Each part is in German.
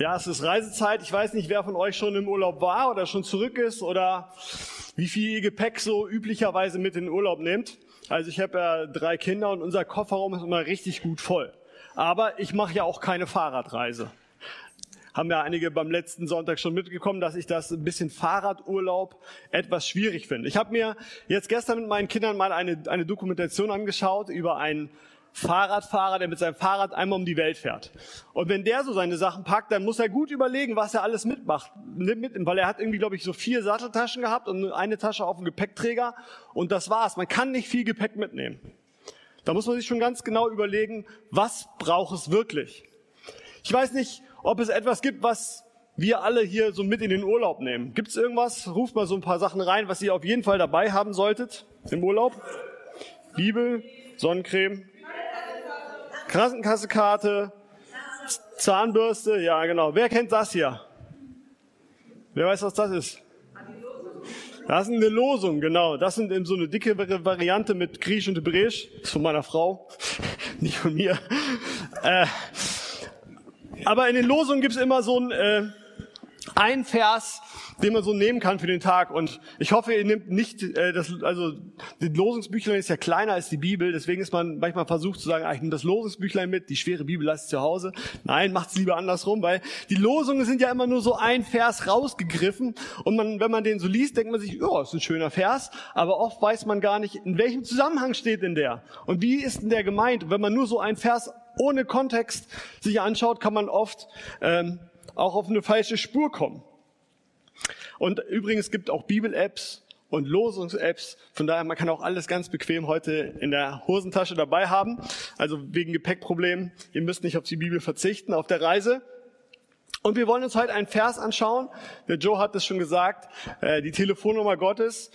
Ja, es ist Reisezeit. Ich weiß nicht, wer von euch schon im Urlaub war oder schon zurück ist oder wie viel Gepäck so üblicherweise mit in den Urlaub nimmt. Also ich habe ja drei Kinder und unser Kofferraum ist immer richtig gut voll. Aber ich mache ja auch keine Fahrradreise. Haben ja einige beim letzten Sonntag schon mitgekommen, dass ich das ein bisschen Fahrradurlaub etwas schwierig finde. Ich habe mir jetzt gestern mit meinen Kindern mal eine, eine Dokumentation angeschaut über einen Fahrradfahrer, der mit seinem Fahrrad einmal um die Welt fährt. Und wenn der so seine Sachen packt, dann muss er gut überlegen, was er alles mitmacht. Mit, weil er hat irgendwie, glaube ich, so vier Satteltaschen gehabt und eine Tasche auf dem Gepäckträger. Und das war's. Man kann nicht viel Gepäck mitnehmen. Da muss man sich schon ganz genau überlegen, was braucht es wirklich. Ich weiß nicht, ob es etwas gibt, was wir alle hier so mit in den Urlaub nehmen. Gibt es irgendwas? Ruft mal so ein paar Sachen rein, was ihr auf jeden Fall dabei haben solltet im Urlaub. Bibel, Sonnencreme, Krankenkassekarte, Zahnbürste, ja genau. Wer kennt das hier? Wer weiß, was das ist? Das ist eine Losung, genau. Das sind eben so eine dicke Variante mit Griechisch und Hebräisch. Das ist von meiner Frau, nicht von mir. Äh, aber in den Losungen gibt's immer so ein, äh, ein Vers, den man so nehmen kann für den Tag. Und ich hoffe, ihr nehmt nicht, äh, das, also das Losungsbüchlein ist ja kleiner als die Bibel, deswegen ist man manchmal versucht zu sagen, ah, ich nehme das Losungsbüchlein mit, die schwere Bibel lasst zu Hause. Nein, macht's lieber andersrum, weil die Losungen sind ja immer nur so ein Vers rausgegriffen und man, wenn man den so liest, denkt man sich, ja, ist ein schöner Vers, aber oft weiß man gar nicht, in welchem Zusammenhang steht denn der und wie ist denn der gemeint. Und wenn man nur so ein Vers ohne Kontext sich anschaut, kann man oft ähm, auch auf eine falsche Spur kommen. Und übrigens gibt auch Bibel-Apps und Losungs-Apps. Von daher, man kann auch alles ganz bequem heute in der Hosentasche dabei haben. Also wegen Gepäckproblemen. Ihr müsst nicht auf die Bibel verzichten auf der Reise. Und wir wollen uns heute einen Vers anschauen. Der Joe hat es schon gesagt, äh, die Telefonnummer Gottes.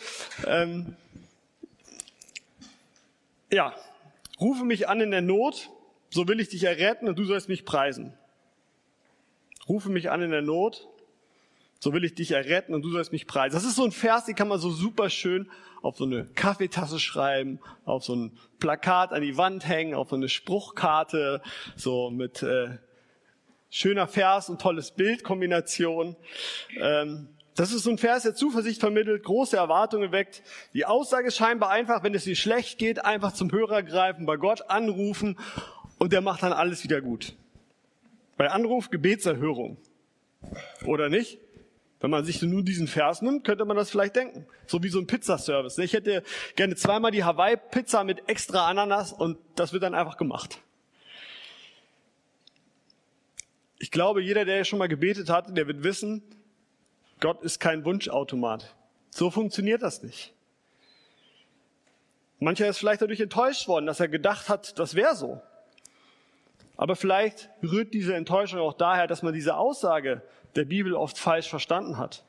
Ähm, ja, rufe mich an in der Not, so will ich dich erretten und du sollst mich preisen. Rufe mich an in der Not, so will ich dich erretten und du sollst mich preisen. Das ist so ein Vers, den kann man so super schön auf so eine Kaffeetasse schreiben, auf so ein Plakat an die Wand hängen, auf so eine Spruchkarte, so mit äh, schöner Vers und tolles Bildkombination. Ähm, das ist so ein Vers, der Zuversicht vermittelt, große Erwartungen weckt. Die Aussage ist scheinbar einfach, wenn es dir schlecht geht, einfach zum Hörer greifen, bei Gott anrufen und der macht dann alles wieder gut. Bei Anruf Gebetserhörung. Oder nicht? Wenn man sich nur diesen Vers nimmt, könnte man das vielleicht denken. So wie so ein Pizzaservice. Ich hätte gerne zweimal die Hawaii-Pizza mit extra Ananas und das wird dann einfach gemacht. Ich glaube, jeder, der schon mal gebetet hat, der wird wissen, Gott ist kein Wunschautomat. So funktioniert das nicht. Mancher ist vielleicht dadurch enttäuscht worden, dass er gedacht hat, das wäre so. Aber vielleicht rührt diese Enttäuschung auch daher, dass man diese Aussage der Bibel oft falsch verstanden hat,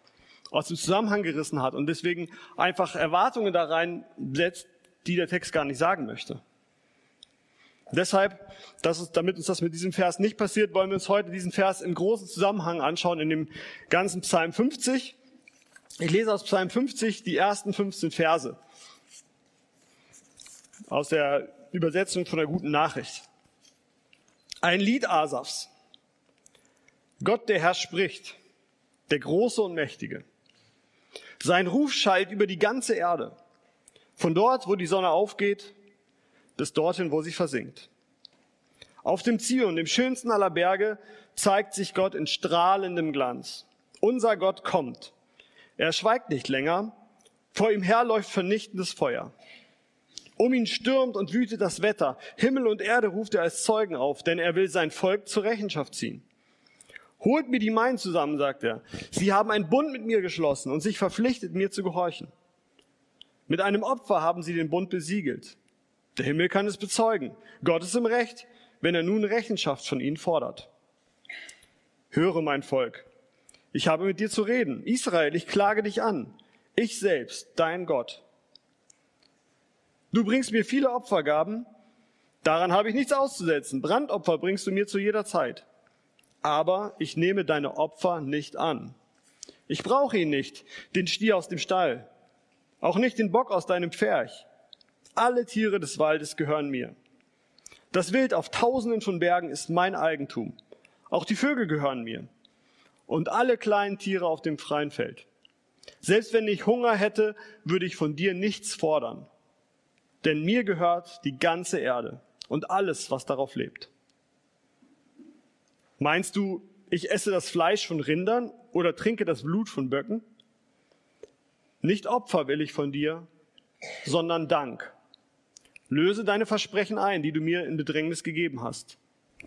aus dem Zusammenhang gerissen hat und deswegen einfach Erwartungen da rein setzt, die der Text gar nicht sagen möchte. Deshalb, ist, damit uns das mit diesem Vers nicht passiert, wollen wir uns heute diesen Vers im großen Zusammenhang anschauen, in dem ganzen Psalm 50. Ich lese aus Psalm 50 die ersten 15 Verse aus der Übersetzung von der guten Nachricht. Ein Lied Asafs. Gott, der Herr, spricht, der Große und Mächtige. Sein Ruf schallt über die ganze Erde, von dort, wo die Sonne aufgeht, bis dorthin, wo sie versinkt. Auf dem Zion, dem schönsten aller Berge, zeigt sich Gott in strahlendem Glanz. Unser Gott kommt. Er schweigt nicht länger. Vor ihm her läuft vernichtendes Feuer. Um ihn stürmt und wütet das Wetter. Himmel und Erde ruft er als Zeugen auf, denn er will sein Volk zur Rechenschaft ziehen. Holt mir die Meinen zusammen, sagt er. Sie haben einen Bund mit mir geschlossen und sich verpflichtet, mir zu gehorchen. Mit einem Opfer haben sie den Bund besiegelt. Der Himmel kann es bezeugen. Gott ist im Recht, wenn er nun Rechenschaft von ihnen fordert. Höre, mein Volk. Ich habe mit dir zu reden. Israel, ich klage dich an. Ich selbst, dein Gott. Du bringst mir viele Opfergaben. Daran habe ich nichts auszusetzen. Brandopfer bringst du mir zu jeder Zeit aber ich nehme deine Opfer nicht an. Ich brauche ihn nicht, den Stier aus dem Stall, auch nicht den Bock aus deinem Pferch. Alle Tiere des Waldes gehören mir. Das Wild auf tausenden von Bergen ist mein Eigentum. Auch die Vögel gehören mir. und alle kleinen Tiere auf dem freien Feld. Selbst wenn ich Hunger hätte, würde ich von dir nichts fordern. Denn mir gehört die ganze Erde und alles, was darauf lebt. Meinst du, ich esse das Fleisch von Rindern oder trinke das Blut von Böcken? Nicht Opfer will ich von dir, sondern Dank. Löse deine Versprechen ein, die du mir in Bedrängnis gegeben hast.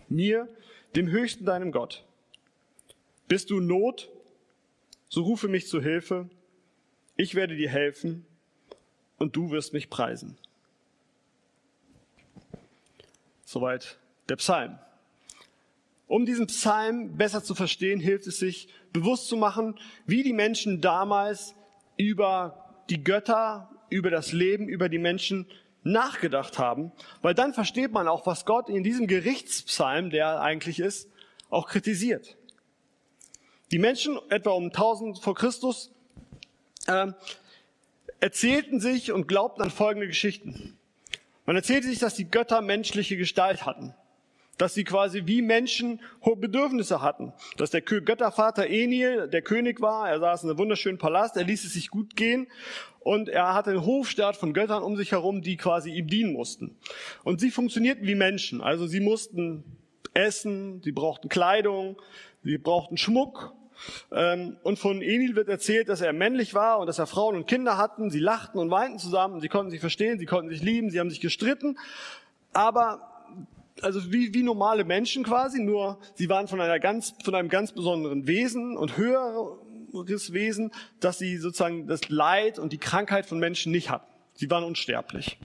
Mir, dem Höchsten deinem Gott. Bist du Not, so rufe mich zu Hilfe. Ich werde dir helfen und du wirst mich preisen. Soweit der Psalm. Um diesen Psalm besser zu verstehen, hilft es sich, bewusst zu machen, wie die Menschen damals über die Götter, über das Leben, über die Menschen nachgedacht haben, weil dann versteht man auch, was Gott in diesem Gerichtspsalm, der eigentlich ist, auch kritisiert. Die Menschen etwa um 1000 vor Christus äh, erzählten sich und glaubten an folgende Geschichten. Man erzählte sich, dass die Götter menschliche Gestalt hatten dass sie quasi wie Menschen hohe Bedürfnisse hatten. Dass der Göttervater Enil der König war, er saß in einem wunderschönen Palast, er ließ es sich gut gehen und er hatte einen Hofstaat von Göttern um sich herum, die quasi ihm dienen mussten. Und sie funktionierten wie Menschen, also sie mussten essen, sie brauchten Kleidung, sie brauchten Schmuck. Ähm, und von Enil wird erzählt, dass er männlich war und dass er Frauen und Kinder hatten. Sie lachten und weinten zusammen, sie konnten sich verstehen, sie konnten sich lieben, sie haben sich gestritten. Aber also wie, wie normale Menschen quasi, nur sie waren von einer ganz, von einem ganz besonderen Wesen und höheres Wesen, dass sie sozusagen das Leid und die Krankheit von Menschen nicht hatten. Sie waren unsterblich.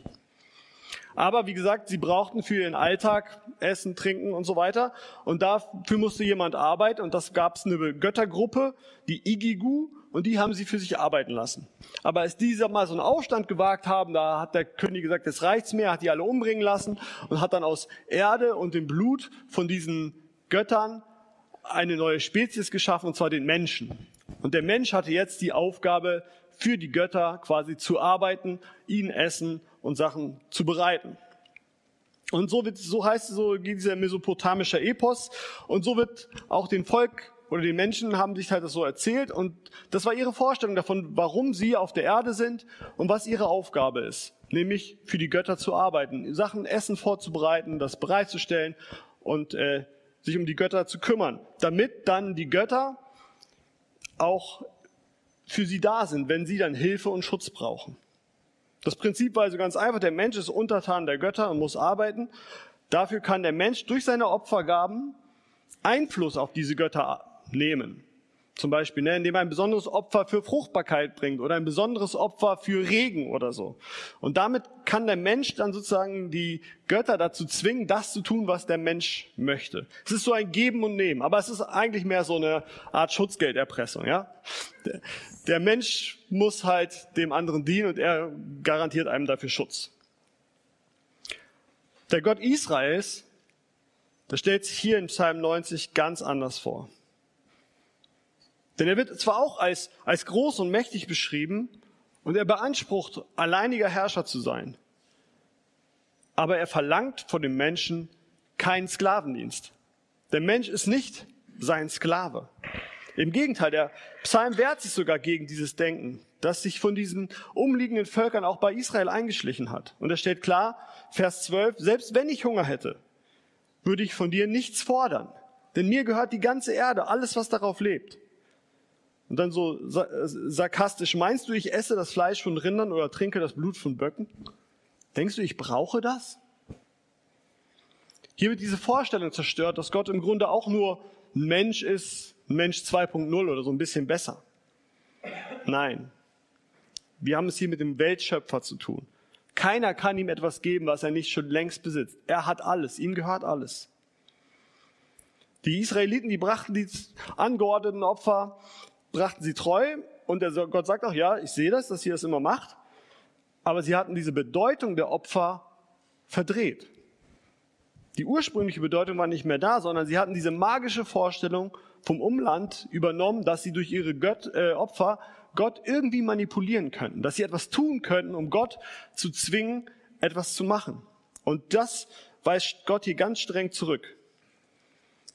Aber wie gesagt, sie brauchten für ihren Alltag Essen, Trinken und so weiter. Und dafür musste jemand arbeiten. Und das gab es eine Göttergruppe, die Igigu und die haben sie für sich arbeiten lassen. Aber als die mal so einen Aufstand gewagt haben, da hat der König gesagt, jetzt reicht's mir, hat die alle umbringen lassen und hat dann aus Erde und dem Blut von diesen Göttern eine neue Spezies geschaffen, und zwar den Menschen. Und der Mensch hatte jetzt die Aufgabe, für die Götter quasi zu arbeiten, ihnen Essen und Sachen zu bereiten. Und so wird, so heißt es, so geht dieser mesopotamische Epos. Und so wird auch den Volk oder die Menschen haben sich halt das so erzählt und das war ihre Vorstellung davon, warum sie auf der Erde sind und was ihre Aufgabe ist, nämlich für die Götter zu arbeiten, Sachen Essen vorzubereiten, das bereitzustellen und äh, sich um die Götter zu kümmern, damit dann die Götter auch für sie da sind, wenn sie dann Hilfe und Schutz brauchen. Das Prinzip war also ganz einfach, der Mensch ist untertan der Götter und muss arbeiten. Dafür kann der Mensch durch seine Opfergaben Einfluss auf diese Götter nehmen. Zum Beispiel, ne, indem er ein besonderes Opfer für Fruchtbarkeit bringt oder ein besonderes Opfer für Regen oder so. Und damit kann der Mensch dann sozusagen die Götter dazu zwingen, das zu tun, was der Mensch möchte. Es ist so ein Geben und Nehmen, aber es ist eigentlich mehr so eine Art Schutzgelderpressung, ja. Der Mensch muss halt dem anderen dienen und er garantiert einem dafür Schutz. Der Gott Israels, der stellt sich hier in Psalm 90 ganz anders vor. Denn er wird zwar auch als, als groß und mächtig beschrieben und er beansprucht, alleiniger Herrscher zu sein, aber er verlangt von dem Menschen keinen Sklavendienst. Der Mensch ist nicht sein Sklave. Im Gegenteil, der Psalm wehrt sich sogar gegen dieses Denken, das sich von diesen umliegenden Völkern auch bei Israel eingeschlichen hat. Und da steht klar, Vers 12, selbst wenn ich Hunger hätte, würde ich von dir nichts fordern. Denn mir gehört die ganze Erde, alles, was darauf lebt. Und dann so sarkastisch, meinst du, ich esse das Fleisch von Rindern oder trinke das Blut von Böcken? Denkst du, ich brauche das? Hier wird diese Vorstellung zerstört, dass Gott im Grunde auch nur Mensch ist, Mensch 2.0 oder so ein bisschen besser. Nein. Wir haben es hier mit dem Weltschöpfer zu tun. Keiner kann ihm etwas geben, was er nicht schon längst besitzt. Er hat alles, ihm gehört alles. Die Israeliten, die brachten die angeordneten Opfer brachten sie treu und der Gott sagt auch, ja, ich sehe das, dass ihr das immer macht, aber sie hatten diese Bedeutung der Opfer verdreht. Die ursprüngliche Bedeutung war nicht mehr da, sondern sie hatten diese magische Vorstellung vom Umland übernommen, dass sie durch ihre Gött, äh, Opfer Gott irgendwie manipulieren könnten, dass sie etwas tun könnten, um Gott zu zwingen, etwas zu machen. Und das weist Gott hier ganz streng zurück.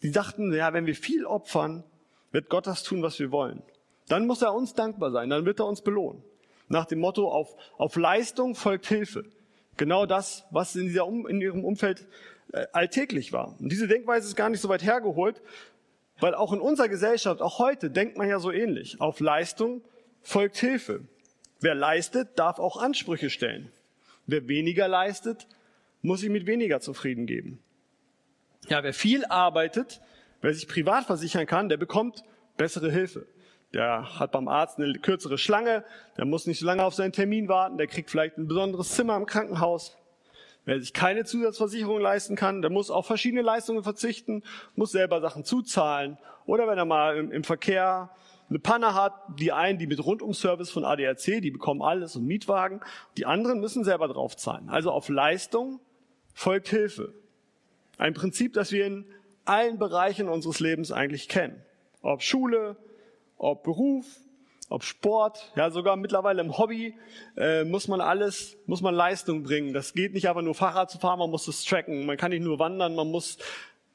Sie dachten, ja, wenn wir viel opfern, wird Gott das tun, was wir wollen. Dann muss er uns dankbar sein, dann wird er uns belohnen. Nach dem Motto, auf, auf Leistung folgt Hilfe. Genau das, was in, dieser, in ihrem Umfeld äh, alltäglich war. Und diese Denkweise ist gar nicht so weit hergeholt, weil auch in unserer Gesellschaft, auch heute, denkt man ja so ähnlich. Auf Leistung folgt Hilfe. Wer leistet, darf auch Ansprüche stellen. Wer weniger leistet, muss sich mit weniger zufrieden geben. Ja, wer viel arbeitet, wer sich privat versichern kann, der bekommt bessere Hilfe. Der hat beim Arzt eine kürzere Schlange, der muss nicht so lange auf seinen Termin warten, der kriegt vielleicht ein besonderes Zimmer im Krankenhaus. Wer sich keine Zusatzversicherung leisten kann, der muss auf verschiedene Leistungen verzichten, muss selber Sachen zuzahlen. Oder wenn er mal im, im Verkehr eine Panne hat, die einen, die mit Rundumservice von ADAC, die bekommen alles und Mietwagen, die anderen müssen selber draufzahlen. Also auf Leistung folgt Hilfe. Ein Prinzip, das wir in allen Bereichen unseres Lebens eigentlich kennen. Ob Schule, ob Beruf, ob Sport, ja sogar mittlerweile im Hobby äh, muss man alles, muss man Leistung bringen. Das geht nicht einfach nur Fahrrad zu fahren, man muss es tracken. Man kann nicht nur wandern, man muss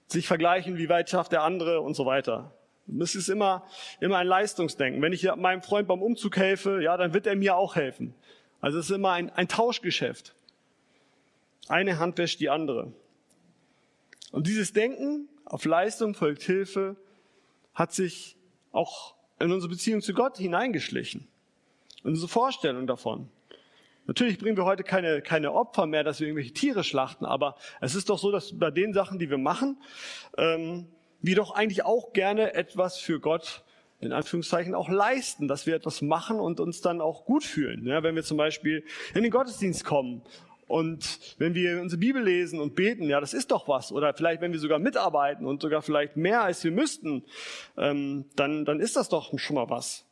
sich vergleichen, wie weit schafft der andere und so weiter. Es ist immer, immer ein Leistungsdenken. Wenn ich meinem Freund beim Umzug helfe, ja, dann wird er mir auch helfen. Also es ist immer ein, ein Tauschgeschäft. Eine Hand wäscht die andere. Und dieses Denken auf Leistung folgt Hilfe hat sich auch in unsere Beziehung zu Gott hineingeschlichen. Unsere Vorstellung davon. Natürlich bringen wir heute keine, keine Opfer mehr, dass wir irgendwelche Tiere schlachten, aber es ist doch so, dass bei den Sachen, die wir machen, ähm, wir doch eigentlich auch gerne etwas für Gott in Anführungszeichen auch leisten, dass wir etwas machen und uns dann auch gut fühlen. Ja, wenn wir zum Beispiel in den Gottesdienst kommen und wenn wir unsere Bibel lesen und beten, ja, das ist doch was. Oder vielleicht, wenn wir sogar mitarbeiten und sogar vielleicht mehr als wir müssten, ähm, dann, dann ist das doch schon mal was.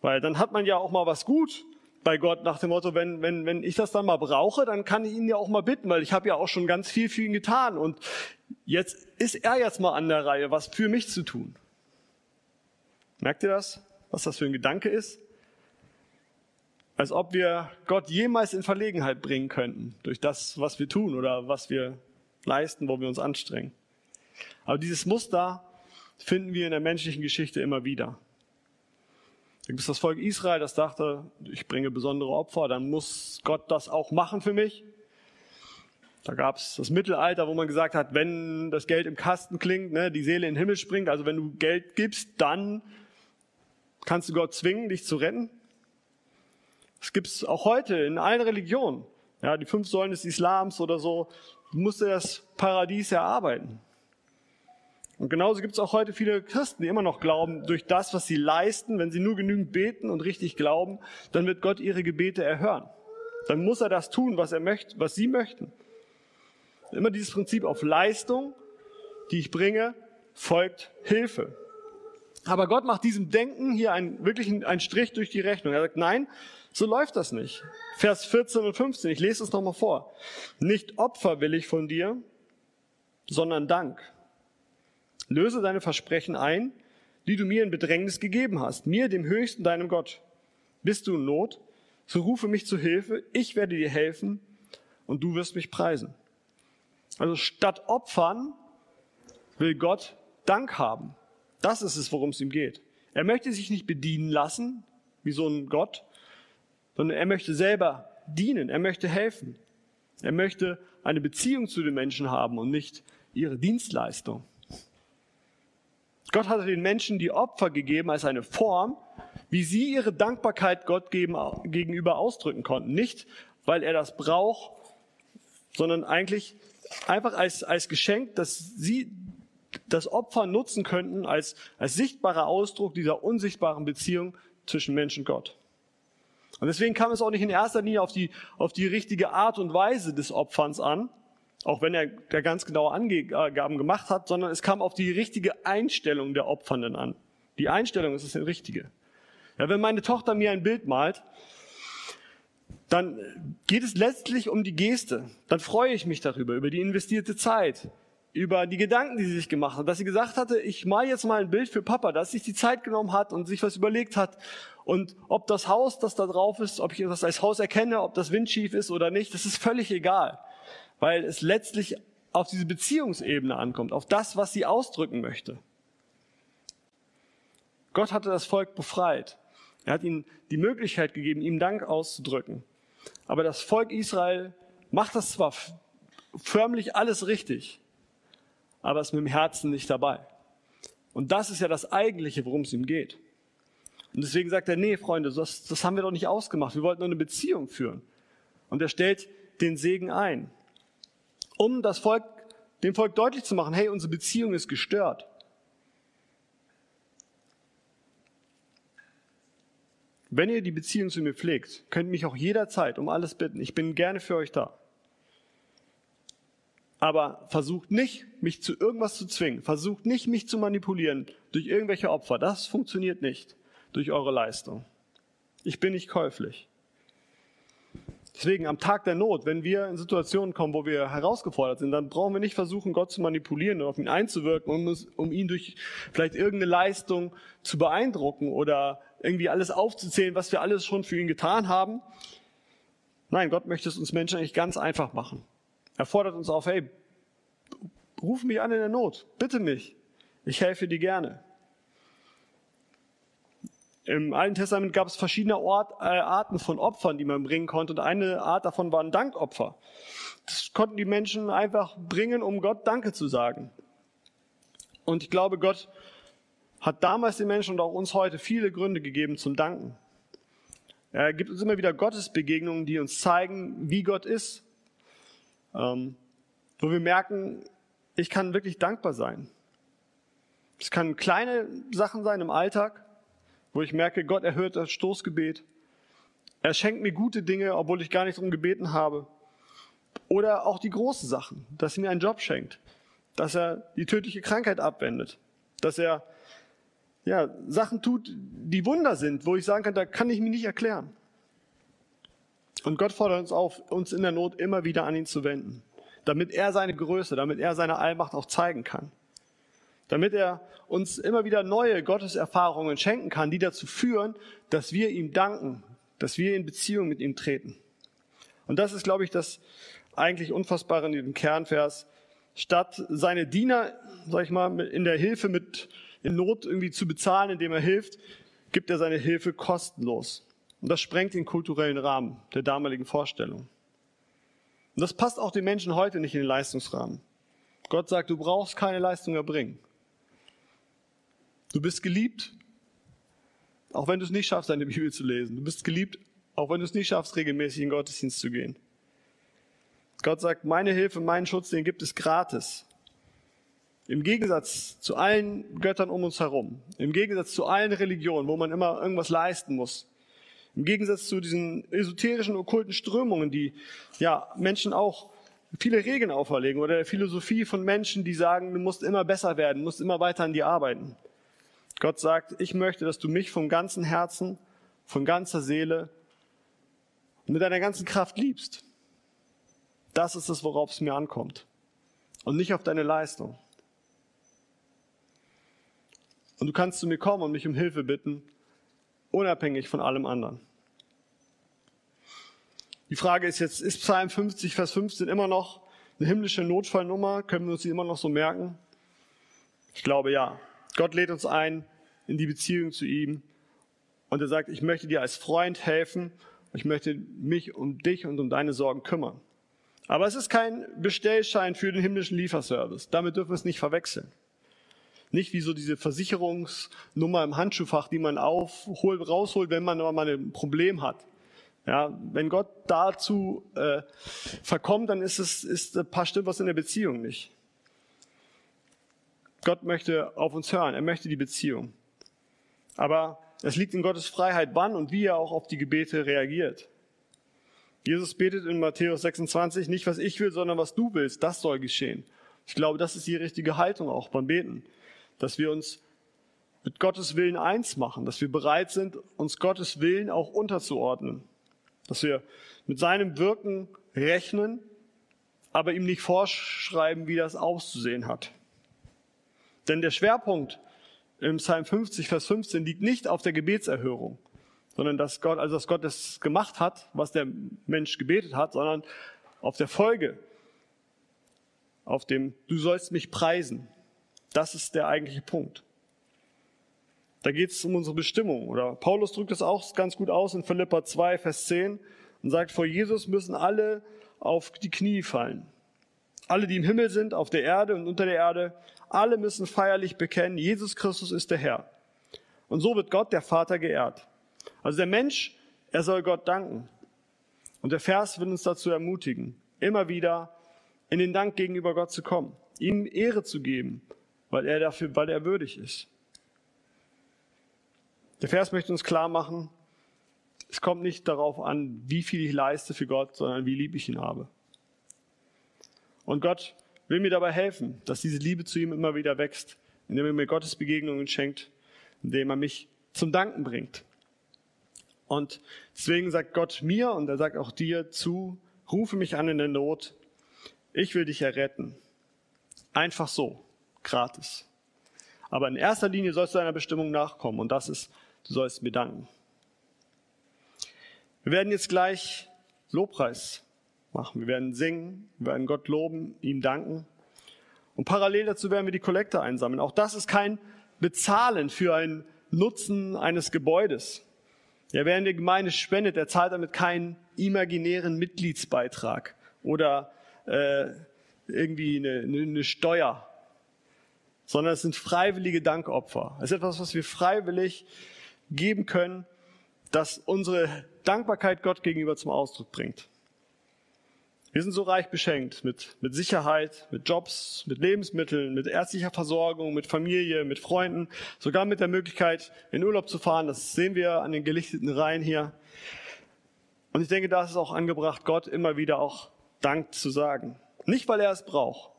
Weil dann hat man ja auch mal was gut bei Gott nach dem Motto, wenn, wenn, wenn ich das dann mal brauche, dann kann ich ihn ja auch mal bitten, weil ich habe ja auch schon ganz viel für ihn getan. Und jetzt ist er jetzt mal an der Reihe, was für mich zu tun. Merkt ihr das? Was das für ein Gedanke ist? Als ob wir Gott jemals in Verlegenheit bringen könnten durch das, was wir tun oder was wir leisten, wo wir uns anstrengen. Aber dieses Muster finden wir in der menschlichen Geschichte immer wieder. Da gibt es das Volk Israel, das dachte, ich bringe besondere Opfer, dann muss Gott das auch machen für mich. Da gab es das Mittelalter, wo man gesagt hat, wenn das Geld im Kasten klingt, ne, die Seele in den Himmel springt, also wenn du Geld gibst, dann kannst du Gott zwingen, dich zu retten. Das gibt es auch heute in allen Religionen. Ja, die fünf Säulen des Islams oder so. Du musst dir das Paradies erarbeiten. Und genauso gibt es auch heute viele Christen, die immer noch glauben, durch das, was sie leisten, wenn sie nur genügend beten und richtig glauben, dann wird Gott ihre Gebete erhören. Dann muss er das tun, was er möchte, was sie möchten. Immer dieses Prinzip auf Leistung, die ich bringe, folgt Hilfe. Aber Gott macht diesem Denken hier einen, wirklich einen Strich durch die Rechnung. Er sagt, nein, so läuft das nicht. Vers 14 und 15, ich lese es nochmal vor. Nicht Opfer will ich von dir, sondern Dank. Löse deine Versprechen ein, die du mir in Bedrängnis gegeben hast, mir, dem Höchsten, deinem Gott. Bist du in Not? So rufe mich zu Hilfe, ich werde dir helfen und du wirst mich preisen. Also statt Opfern will Gott Dank haben. Das ist es, worum es ihm geht. Er möchte sich nicht bedienen lassen, wie so ein Gott, sondern er möchte selber dienen, er möchte helfen. Er möchte eine Beziehung zu den Menschen haben und nicht ihre Dienstleistung. Gott hatte den Menschen die Opfer gegeben als eine Form, wie sie ihre Dankbarkeit Gott gegenüber ausdrücken konnten. Nicht, weil er das braucht, sondern eigentlich einfach als, als Geschenk, dass sie das Opfer nutzen könnten als, als sichtbarer Ausdruck dieser unsichtbaren Beziehung zwischen Mensch und Gott. Und deswegen kam es auch nicht in erster Linie auf die, auf die richtige Art und Weise des Opferns an, auch wenn er der ganz genaue Angaben gemacht hat, sondern es kam auf die richtige Einstellung der Opfernden an. Die Einstellung ist das Richtige. Ja, wenn meine Tochter mir ein Bild malt, dann geht es letztlich um die Geste. Dann freue ich mich darüber, über die investierte Zeit, über die Gedanken, die sie sich gemacht hat, dass sie gesagt hatte, ich mal jetzt mal ein Bild für Papa, dass sich die Zeit genommen hat und sich was überlegt hat. Und ob das Haus, das da drauf ist, ob ich das als Haus erkenne, ob das windschief ist oder nicht, das ist völlig egal weil es letztlich auf diese Beziehungsebene ankommt, auf das, was sie ausdrücken möchte. Gott hatte das Volk befreit. Er hat ihnen die Möglichkeit gegeben, ihm Dank auszudrücken. Aber das Volk Israel macht das zwar förmlich alles richtig, aber ist mit dem Herzen nicht dabei. Und das ist ja das Eigentliche, worum es ihm geht. Und deswegen sagt er, nee, Freunde, das, das haben wir doch nicht ausgemacht. Wir wollten nur eine Beziehung führen. Und er stellt den Segen ein, um das Volk, dem Volk deutlich zu machen, hey, unsere Beziehung ist gestört. Wenn ihr die Beziehung zu mir pflegt, könnt mich auch jederzeit um alles bitten. Ich bin gerne für euch da. Aber versucht nicht, mich zu irgendwas zu zwingen. Versucht nicht, mich zu manipulieren durch irgendwelche Opfer. Das funktioniert nicht durch eure Leistung. Ich bin nicht käuflich. Deswegen am Tag der Not, wenn wir in Situationen kommen, wo wir herausgefordert sind, dann brauchen wir nicht versuchen, Gott zu manipulieren und auf ihn einzuwirken, um, um ihn durch vielleicht irgendeine Leistung zu beeindrucken oder irgendwie alles aufzuzählen, was wir alles schon für ihn getan haben. Nein, Gott möchte es uns Menschen eigentlich ganz einfach machen. Er fordert uns auf, hey, ruf mich an in der Not, bitte mich, ich helfe dir gerne. Im Alten Testament gab es verschiedene Ort, äh, Arten von Opfern, die man bringen konnte. Und eine Art davon waren Dankopfer. Das konnten die Menschen einfach bringen, um Gott Danke zu sagen. Und ich glaube, Gott hat damals den Menschen und auch uns heute viele Gründe gegeben zum Danken. Er gibt uns immer wieder Gottesbegegnungen, die uns zeigen, wie Gott ist. Ähm, wo wir merken, ich kann wirklich dankbar sein. Es kann kleine Sachen sein im Alltag, wo ich merke, Gott erhört das Stoßgebet. Er schenkt mir gute Dinge, obwohl ich gar nicht darum gebeten habe. Oder auch die großen Sachen, dass er mir einen Job schenkt, dass er die tödliche Krankheit abwendet, dass er ja, Sachen tut, die Wunder sind, wo ich sagen kann, da kann ich mich nicht erklären. Und Gott fordert uns auf, uns in der Not immer wieder an ihn zu wenden, damit er seine Größe, damit er seine Allmacht auch zeigen kann damit er uns immer wieder neue Gotteserfahrungen schenken kann, die dazu führen, dass wir ihm danken, dass wir in Beziehung mit ihm treten. Und das ist, glaube ich, das eigentlich Unfassbare in diesem Kernvers. Statt seine Diener, sag ich mal, in der Hilfe mit in Not irgendwie zu bezahlen, indem er hilft, gibt er seine Hilfe kostenlos. Und das sprengt den kulturellen Rahmen der damaligen Vorstellung. Und das passt auch den Menschen heute nicht in den Leistungsrahmen. Gott sagt, du brauchst keine Leistung erbringen. Du bist geliebt, auch wenn du es nicht schaffst, deine Bibel zu lesen. Du bist geliebt, auch wenn du es nicht schaffst, regelmäßig in Gottesdienst zu gehen. Gott sagt, meine Hilfe, meinen Schutz, den gibt es gratis. Im Gegensatz zu allen Göttern um uns herum, im Gegensatz zu allen Religionen, wo man immer irgendwas leisten muss, im Gegensatz zu diesen esoterischen, okkulten Strömungen, die ja Menschen auch viele Regeln auferlegen oder der Philosophie von Menschen, die sagen, du musst immer besser werden, musst immer weiter an dir arbeiten. Gott sagt, ich möchte, dass du mich vom ganzen Herzen, von ganzer Seele und mit deiner ganzen Kraft liebst. Das ist es, worauf es mir ankommt. Und nicht auf deine Leistung. Und du kannst zu mir kommen und mich um Hilfe bitten, unabhängig von allem anderen. Die Frage ist jetzt, ist Psalm 50, Vers 15 immer noch eine himmlische Notfallnummer? Können wir uns die immer noch so merken? Ich glaube ja. Gott lädt uns ein in die Beziehung zu ihm. Und er sagt, ich möchte dir als Freund helfen. Ich möchte mich um dich und um deine Sorgen kümmern. Aber es ist kein Bestellschein für den himmlischen Lieferservice. Damit dürfen wir es nicht verwechseln. Nicht wie so diese Versicherungsnummer im Handschuhfach, die man aufholt, rausholt, wenn man mal ein Problem hat. Ja, wenn Gott dazu äh, verkommt, dann ist es ist paar stimmt was in der Beziehung nicht. Gott möchte auf uns hören. Er möchte die Beziehung. Aber es liegt in Gottes Freiheit, wann und wie er auch auf die Gebete reagiert. Jesus betet in Matthäus 26 nicht, was ich will, sondern was du willst. Das soll geschehen. Ich glaube, das ist die richtige Haltung auch beim Beten. Dass wir uns mit Gottes Willen eins machen. Dass wir bereit sind, uns Gottes Willen auch unterzuordnen. Dass wir mit seinem Wirken rechnen, aber ihm nicht vorschreiben, wie das auszusehen hat. Denn der Schwerpunkt im Psalm 50, Vers 15 liegt nicht auf der Gebetserhörung, sondern dass Gott, also dass Gott das gemacht hat, was der Mensch gebetet hat, sondern auf der Folge, auf dem Du sollst mich preisen. Das ist der eigentliche Punkt. Da geht es um unsere Bestimmung. Oder Paulus drückt es auch ganz gut aus in Philippa 2, Vers 10 und sagt, vor Jesus müssen alle auf die Knie fallen. Alle, die im Himmel sind, auf der Erde und unter der Erde, alle müssen feierlich bekennen, Jesus Christus ist der Herr. Und so wird Gott, der Vater, geehrt. Also der Mensch, er soll Gott danken. Und der Vers will uns dazu ermutigen, immer wieder in den Dank gegenüber Gott zu kommen, ihm Ehre zu geben, weil er dafür, weil er würdig ist. Der Vers möchte uns klar machen, es kommt nicht darauf an, wie viel ich leiste für Gott, sondern wie lieb ich ihn habe. Und Gott will mir dabei helfen, dass diese Liebe zu ihm immer wieder wächst, indem er mir Gottes Begegnungen schenkt, indem er mich zum Danken bringt. Und deswegen sagt Gott mir und er sagt auch dir zu, rufe mich an in der Not, ich will dich erretten. Einfach so, gratis. Aber in erster Linie sollst du deiner Bestimmung nachkommen und das ist, du sollst mir danken. Wir werden jetzt gleich Lobpreis machen. Wir werden singen, wir werden Gott loben, ihm danken. Und parallel dazu werden wir die Kollekte einsammeln. Auch das ist kein Bezahlen für einen Nutzen eines Gebäudes. Ja, wer in der Gemeinde spendet, der zahlt damit keinen imaginären Mitgliedsbeitrag oder äh, irgendwie eine, eine Steuer, sondern es sind freiwillige Dankopfer. Es ist etwas, was wir freiwillig geben können, das unsere Dankbarkeit Gott gegenüber zum Ausdruck bringt. Wir sind so reich beschenkt mit, mit Sicherheit, mit Jobs, mit Lebensmitteln, mit ärztlicher Versorgung, mit Familie, mit Freunden, sogar mit der Möglichkeit, in Urlaub zu fahren. Das sehen wir an den gelichteten Reihen hier. Und ich denke, da ist es auch angebracht, Gott immer wieder auch Dank zu sagen. Nicht, weil er es braucht.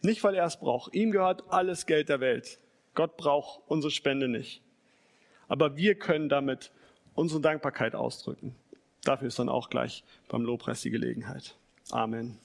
Nicht, weil er es braucht. Ihm gehört alles Geld der Welt. Gott braucht unsere Spende nicht. Aber wir können damit unsere Dankbarkeit ausdrücken. Dafür ist dann auch gleich beim Lobpreis die Gelegenheit. Amen.